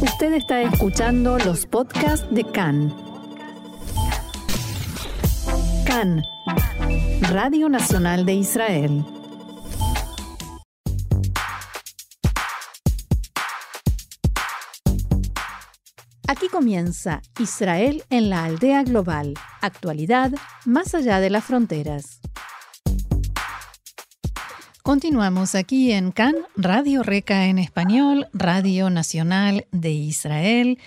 Usted está escuchando los podcasts de CAN. CAN, Radio Nacional de Israel. Aquí comienza Israel en la aldea global, actualidad más allá de las fronteras. Continuamos aquí en CAN, Radio Reca en español, Radio Nacional de Israel.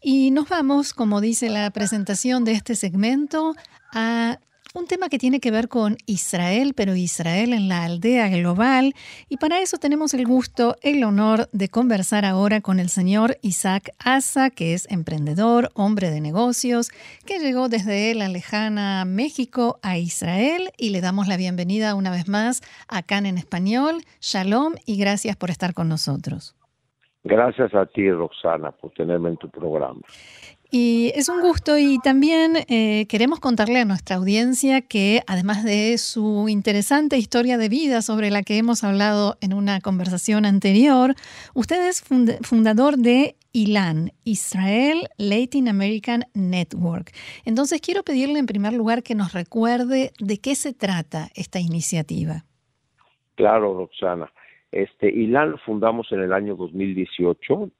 Y nos vamos, como dice la presentación de este segmento, a un tema que tiene que ver con Israel, pero Israel en la aldea global. Y para eso tenemos el gusto, el honor de conversar ahora con el señor Isaac Asa, que es emprendedor, hombre de negocios, que llegó desde la lejana México a Israel. Y le damos la bienvenida una vez más acá en español. Shalom y gracias por estar con nosotros. Gracias a ti, Roxana, por tenerme en tu programa. Y es un gusto y también eh, queremos contarle a nuestra audiencia que además de su interesante historia de vida sobre la que hemos hablado en una conversación anterior, usted es fundador de ILAN, Israel Latin American Network. Entonces quiero pedirle en primer lugar que nos recuerde de qué se trata esta iniciativa. Claro, Roxana. Este, ILAN lo fundamos en el año 2018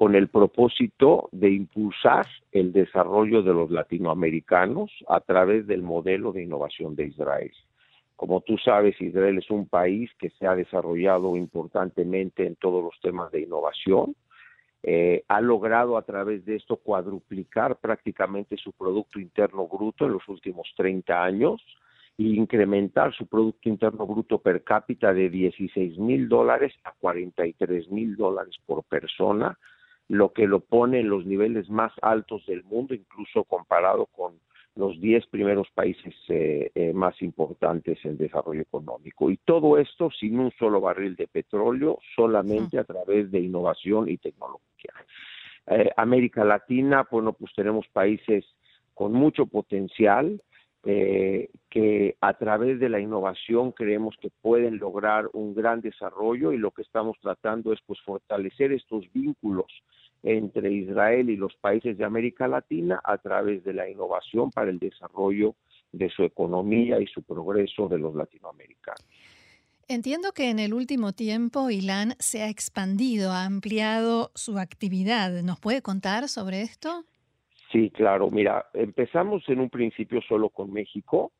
con el propósito de impulsar el desarrollo de los latinoamericanos a través del modelo de innovación de Israel. Como tú sabes, Israel es un país que se ha desarrollado importantemente en todos los temas de innovación. Eh, ha logrado a través de esto cuadruplicar prácticamente su Producto Interno Bruto en los últimos 30 años e incrementar su Producto Interno Bruto per cápita de 16 mil dólares a 43 mil dólares por persona lo que lo pone en los niveles más altos del mundo, incluso comparado con los 10 primeros países eh, eh, más importantes en desarrollo económico. Y todo esto sin un solo barril de petróleo, solamente a través de innovación y tecnología. Eh, América Latina, bueno, pues tenemos países con mucho potencial, que a través de la innovación creemos que pueden lograr un gran desarrollo y lo que estamos tratando es pues fortalecer estos vínculos entre Israel y los países de América Latina a través de la innovación para el desarrollo de su economía y su progreso de los latinoamericanos. Entiendo que en el último tiempo ILAN se ha expandido, ha ampliado su actividad. ¿Nos puede contar sobre esto? Sí, claro. Mira, empezamos en un principio solo con México.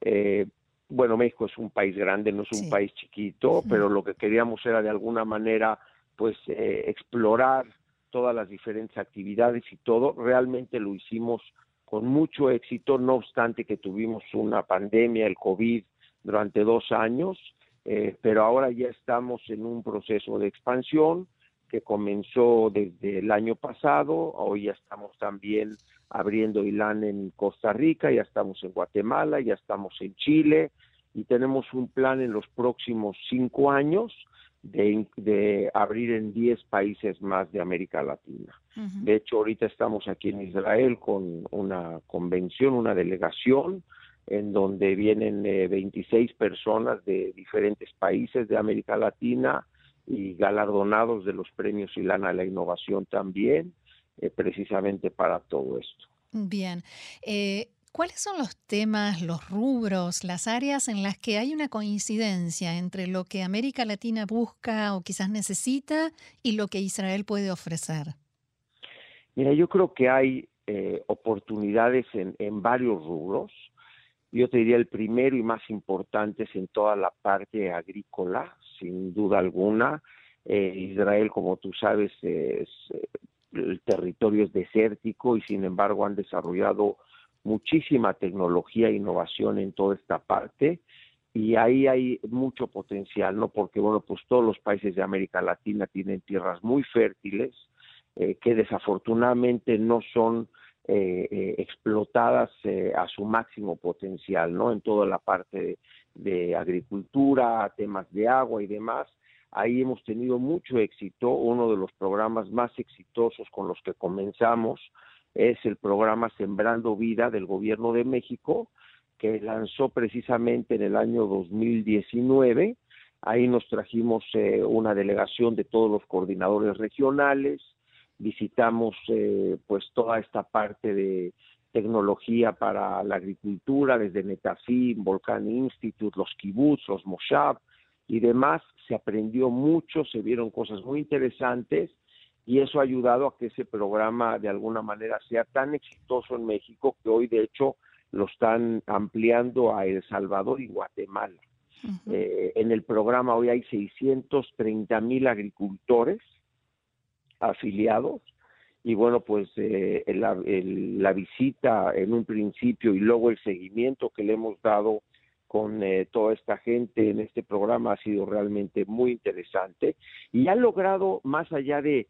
Eh, bueno, México es un país grande, no es un país chiquito, pero lo que queríamos era de alguna manera, pues, eh, explorar todas las diferentes actividades y todo, realmente lo hicimos con mucho éxito, no obstante que tuvimos una pandemia, el COVID, durante dos años, eh, pero ahora ya estamos en un proceso de expansión que comenzó desde el año pasado, hoy ya estamos también abriendo ILAN en Costa Rica, ya estamos en Guatemala, ya estamos en Chile y tenemos un plan en los próximos cinco años de, abrir en 10 países más de América Latina. De hecho, ahorita estamos aquí en Israel con una convención, una delegación, en donde vienen 26 eh, personas de diferentes países de América Latina y galardonados de los premios Ilana a la Innovación también, eh, precisamente para todo esto. Bien. Eh, ¿Cuáles son los temas, los rubros, las áreas en las que hay una coincidencia entre lo que América Latina busca o quizás necesita y lo que Israel puede ofrecer? Mira, yo creo que hay eh, oportunidades en, varios rubros. Yo te diría el primero y más importante es en toda la parte agrícola, sin duda alguna. Eh, Israel, como tú sabes, es, el territorio es desértico y sin embargo han desarrollado muchísima tecnología e innovación en toda esta parte y ahí hay mucho potencial, ¿no? Porque, bueno, pues todos los países de América Latina tienen tierras muy fértiles eh, que desafortunadamente no son eh, eh, explotadas a su máximo potencial, ¿no? En toda la parte de agricultura, temas de agua y demás. Ahí hemos tenido mucho éxito. Uno de los programas más exitosos con los que comenzamos es el programa Sembrando Vida del Gobierno de México, que lanzó precisamente en el año 2019. Ahí nos trajimos eh, una delegación de todos los coordinadores regionales, visitamos pues toda esta parte de tecnología para la agricultura, desde Netafim, Volcán Institute, los kibbutz, los moshab y demás. Se aprendió mucho, se vieron cosas muy interesantes y eso ha ayudado a que ese programa de alguna manera sea tan exitoso en México que hoy de hecho lo están ampliando a El Salvador y Guatemala. Eh, en el programa hoy hay 630 mil agricultores afiliados y bueno, pues eh, la visita en un principio y luego el seguimiento que le hemos dado con eh, toda esta gente en este programa ha sido realmente muy interesante y ha logrado, más allá de,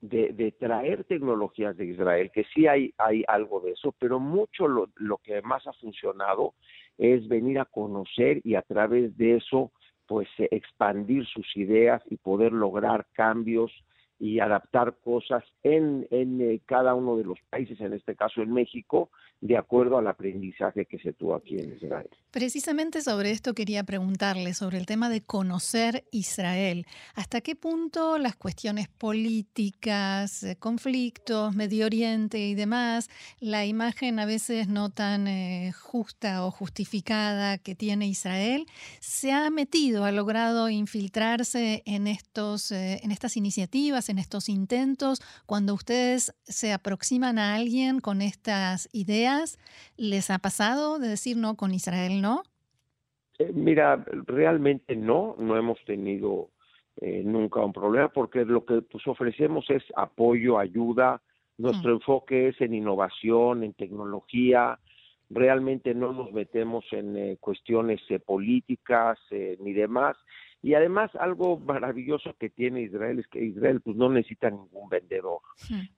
de, traer tecnologías de Israel, que sí hay, hay algo de eso, pero mucho lo, lo que más ha funcionado es venir a conocer y a través de eso pues expandir sus ideas y poder lograr cambios y adaptar cosas en, en eh, cada uno de los países, en este caso en México, de acuerdo al aprendizaje que se tuvo aquí en Israel. Precisamente sobre esto quería preguntarle, sobre el tema de conocer Israel. ¿Hasta qué punto las cuestiones políticas, eh, conflictos, Medio Oriente y demás, la imagen a veces no tan eh, justa o justificada que tiene Israel, se ha metido, ha logrado infiltrarse en, estos, en estas iniciativas? En estos intentos, cuando ustedes se aproximan a alguien con estas ideas, ¿les ha pasado de decir no con Israel no? Eh, mira, realmente no, no hemos tenido eh, nunca un problema porque lo que pues, ofrecemos es apoyo, ayuda, nuestro mm. enfoque es en innovación, en tecnología, realmente no nos metemos en eh, cuestiones políticas ni demás y además algo maravilloso que tiene Israel es que Israel pues no necesita ningún vendedor.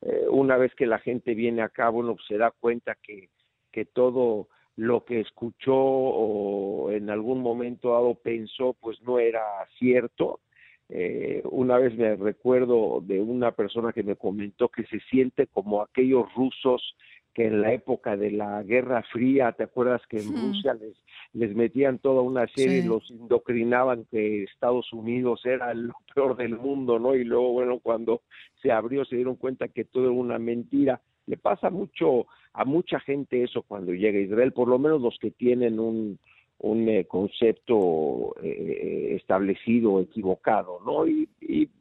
Eh, una vez que la gente viene acá, bueno, se da cuenta que, que todo lo que escuchó o en algún momento dado pensó pues no era cierto. Eh, una vez me recuerdo de una persona que me comentó que se siente como aquellos rusos que en la época de la Guerra Fría, ¿te acuerdas que en Rusia les, les metían toda una serie, los indoctrinaban que Estados Unidos era lo peor del mundo, ¿no? Y luego, bueno, cuando se abrió se dieron cuenta que todo era una mentira. Le pasa mucho a mucha gente eso cuando llega a Israel, por lo menos los que tienen un, un eh, concepto eh, establecido, equivocado, ¿no? Y,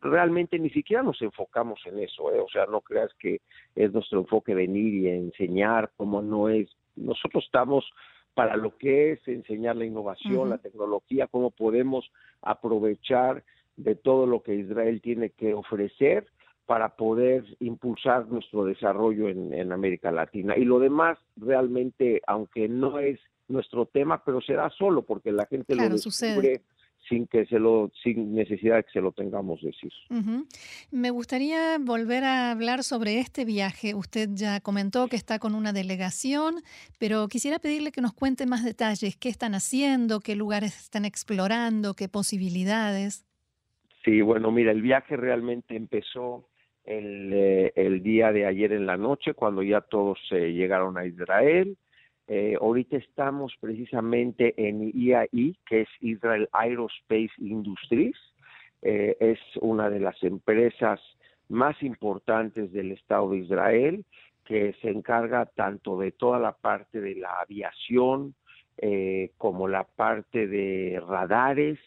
realmente ni siquiera nos enfocamos en eso, ¿eh? O sea, no creas que es nuestro enfoque venir y enseñar cómo no es. Nosotros estamos para lo que es enseñar la innovación, la tecnología, cómo podemos aprovechar de todo lo que Israel tiene que ofrecer para poder impulsar nuestro desarrollo en, en América Latina. Y lo demás, realmente, aunque no es nuestro tema, pero será solo porque la gente lo descubre sin que se lo sin necesidad de que se lo tengamos decir. Me gustaría volver a hablar sobre este viaje. Usted ya comentó que está con una delegación, pero quisiera pedirle que nos cuente más detalles, qué están haciendo, qué lugares están explorando, qué posibilidades. Sí, bueno, mira, el viaje realmente empezó el, eh, el día de ayer en la noche, cuando ya todos eh, llegaron a Israel. Eh, ahorita estamos precisamente en IAI, que es Israel Aerospace Industries. Eh, es una de las empresas más importantes del Estado de Israel, que se encarga tanto de toda la parte de la aviación eh, como la parte de radares,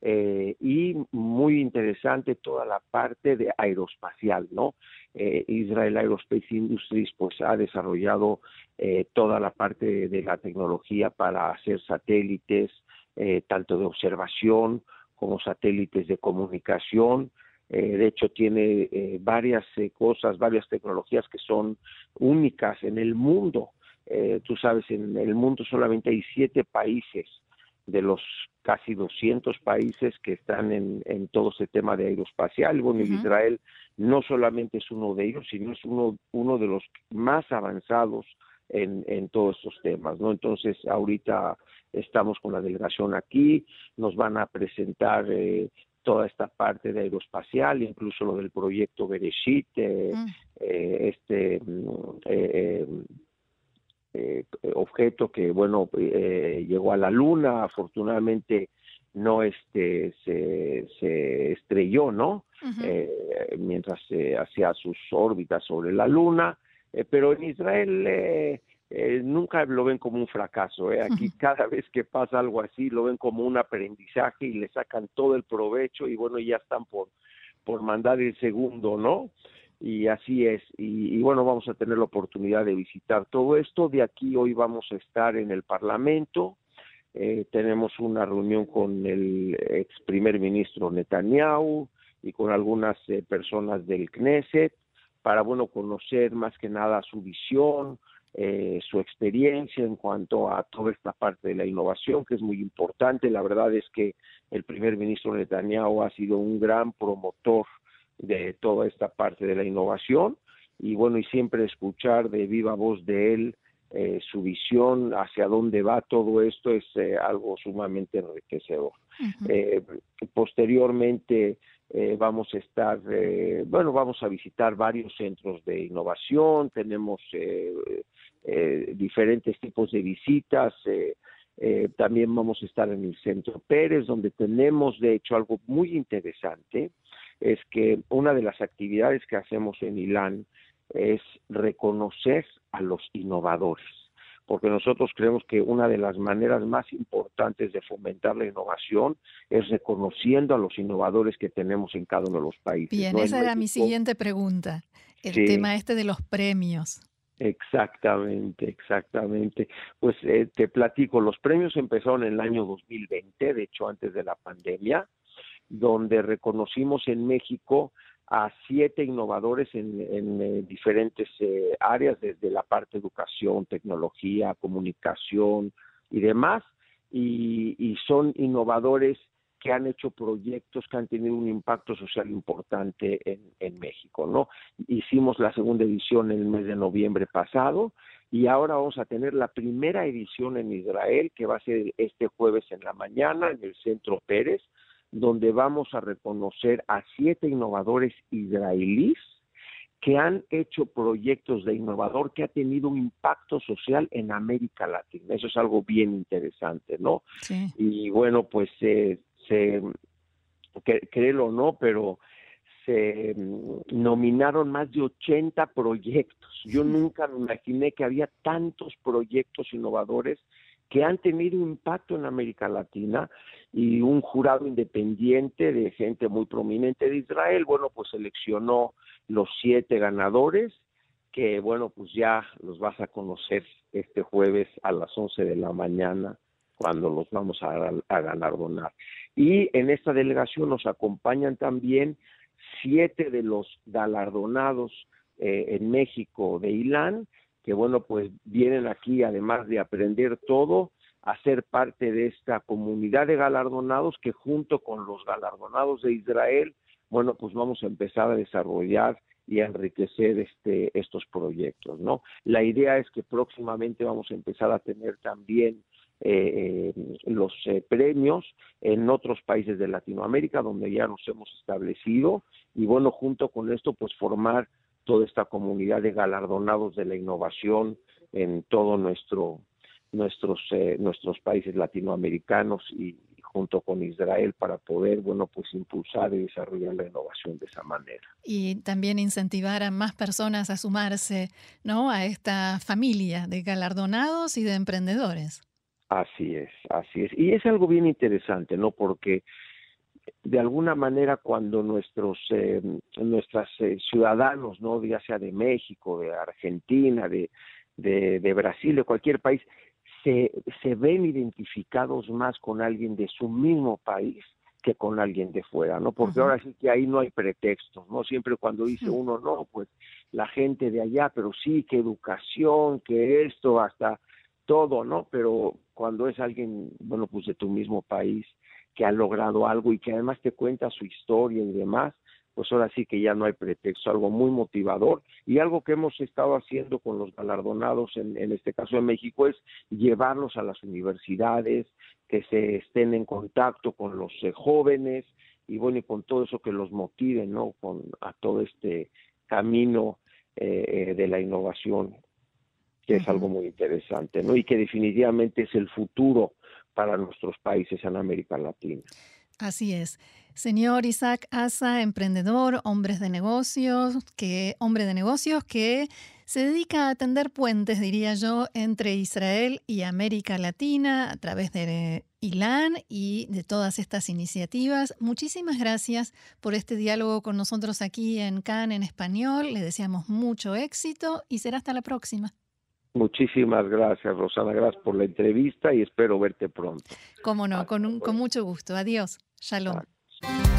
eh, y muy interesante toda la parte de aeroespacial, ¿no? Eh, Israel Aerospace Industries pues ha desarrollado eh, toda la parte de la tecnología para hacer satélites, tanto de observación como satélites de comunicación, de hecho, tiene varias cosas, varias tecnologías que son únicas en el mundo. tú sabes, en el mundo solamente hay siete países de los casi 200 países que están en, en todo ese tema de aeroespacial. Bueno, Israel no solamente es uno de ellos, sino es uno, uno de los más avanzados en, en todos estos temas, ¿no? Entonces, ahorita estamos con la delegación aquí, nos van a presentar eh, toda esta parte de aeroespacial, incluso lo del proyecto Bereshit, eh, mm. eh, este mm, eh, objeto que, bueno, eh, llegó a la Luna, afortunadamente no este se, estrelló, ¿no? Eh, mientras hacía sus órbitas sobre la Luna, pero en Israel nunca lo ven como un fracaso. Aquí cada vez que pasa algo así lo ven como un aprendizaje y le sacan todo el provecho y bueno, ya están por, por mandar el segundo, ¿no? Y así es. Y, bueno, vamos a tener la oportunidad de visitar todo esto. De aquí hoy vamos a estar en el Parlamento. Eh, tenemos una reunión con el ex primer ministro Netanyahu y con algunas eh, personas del Knesset para, bueno, conocer más que nada su visión, eh, su experiencia en cuanto a toda esta parte de la innovación, que es muy importante. La verdad es que el primer ministro Netanyahu ha sido un gran promotor de toda esta parte de la innovación y bueno, y siempre escuchar de viva voz de él eh, su visión hacia dónde va todo esto es eh, algo sumamente enriquecedor. Eh, posteriormente vamos a estar, bueno, vamos a visitar varios centros de innovación, tenemos diferentes tipos de visitas. también vamos a estar en el Centro Pérez, donde tenemos, de hecho, algo muy interesante, es que una de las actividades que hacemos en ILAN es reconocer a los innovadores, porque nosotros creemos que una de las maneras más importantes de fomentar la innovación es reconociendo a los innovadores que tenemos en cada uno de los países. Bien, esa era mi siguiente pregunta, el tema este de los premios. Exactamente, exactamente. Pues eh, te platico, los premios empezaron en el año 2020, de hecho antes de la pandemia, donde reconocimos en México a siete innovadores en, eh, diferentes eh, áreas, desde la parte educación, tecnología, comunicación y demás, y, son innovadores que han hecho proyectos que han tenido un impacto social importante en, en, México, ¿no? Hicimos la segunda edición en el mes de noviembre pasado y ahora vamos a tener la primera edición en Israel que va a ser este jueves en la mañana en el Centro Pérez, donde vamos a reconocer a siete innovadores israelíes que han hecho proyectos de innovador que ha tenido un impacto social en América Latina. Eso es algo bien interesante, ¿no? Sí. Y bueno, pues se, créelo o no, pero se mm, nominaron más de 80 proyectos. Yo nunca me imaginé que había tantos proyectos innovadores que han tenido impacto en América Latina y un jurado independiente de gente muy prominente de Israel, bueno, pues seleccionó los siete ganadores, que bueno, pues ya los vas a conocer este jueves a las 11 de la mañana cuando los vamos a, a galardonar. Y en esta delegación nos acompañan también siete de los galardonados eh, en México de ILAN, que bueno, pues vienen aquí además de aprender todo, a ser parte de esta comunidad de galardonados que junto con los galardonados de Israel, bueno, pues vamos a empezar a desarrollar y a enriquecer este, estos proyectos, ¿no? La idea es que próximamente vamos a empezar a tener también eh, eh, los eh, premios en otros países de Latinoamérica donde ya nos hemos establecido y bueno, junto con esto, pues formar toda esta comunidad de galardonados de la innovación en todo nuestro nuestros eh, nuestros países latinoamericanos y, junto con Israel para poder bueno pues impulsar y desarrollar la innovación de esa manera. Y también incentivar a más personas a sumarse no a esta familia de galardonados y de emprendedores. Así es así es. Y es algo bien interesante no porque de alguna manera cuando nuestros eh, nuestras eh, ciudadanos no ya sea de México de Argentina de, de, Brasil de cualquier país se, se ven identificados más con alguien de su mismo país que con alguien de fuera, ¿no? Porque ahora sí que ahí no hay pretextos, ¿no? Siempre cuando dice uno, no, pues la gente de allá, pero sí, que educación, que esto, hasta todo, ¿no? Pero cuando es alguien, bueno, pues de tu mismo país, que ha logrado algo y que además te cuenta su historia y demás, pues ahora sí que ya no hay pretexto, algo muy motivador y algo que hemos estado haciendo con los galardonados en, este caso de México es llevarlos a las universidades, que se estén en contacto con los eh, jóvenes y bueno, y con todo eso que los motive, ¿no? Con a todo este camino eh, de la innovación, que es algo muy interesante, ¿no? Y que definitivamente es el futuro para nuestros países en América Latina. Así es. Señor Isaac Asa, emprendedor, hombres de negocios, que, hombre de negocios que se dedica a tender puentes, diría yo, entre Israel y América Latina a través de ILAN y de todas estas iniciativas. Muchísimas gracias por este diálogo con nosotros aquí en CAN en español. Le deseamos mucho éxito y será hasta la próxima. Muchísimas gracias, Rosana. Gracias por la entrevista y espero verte pronto. Cómo no, con, con mucho gusto. Adiós. Shalom. you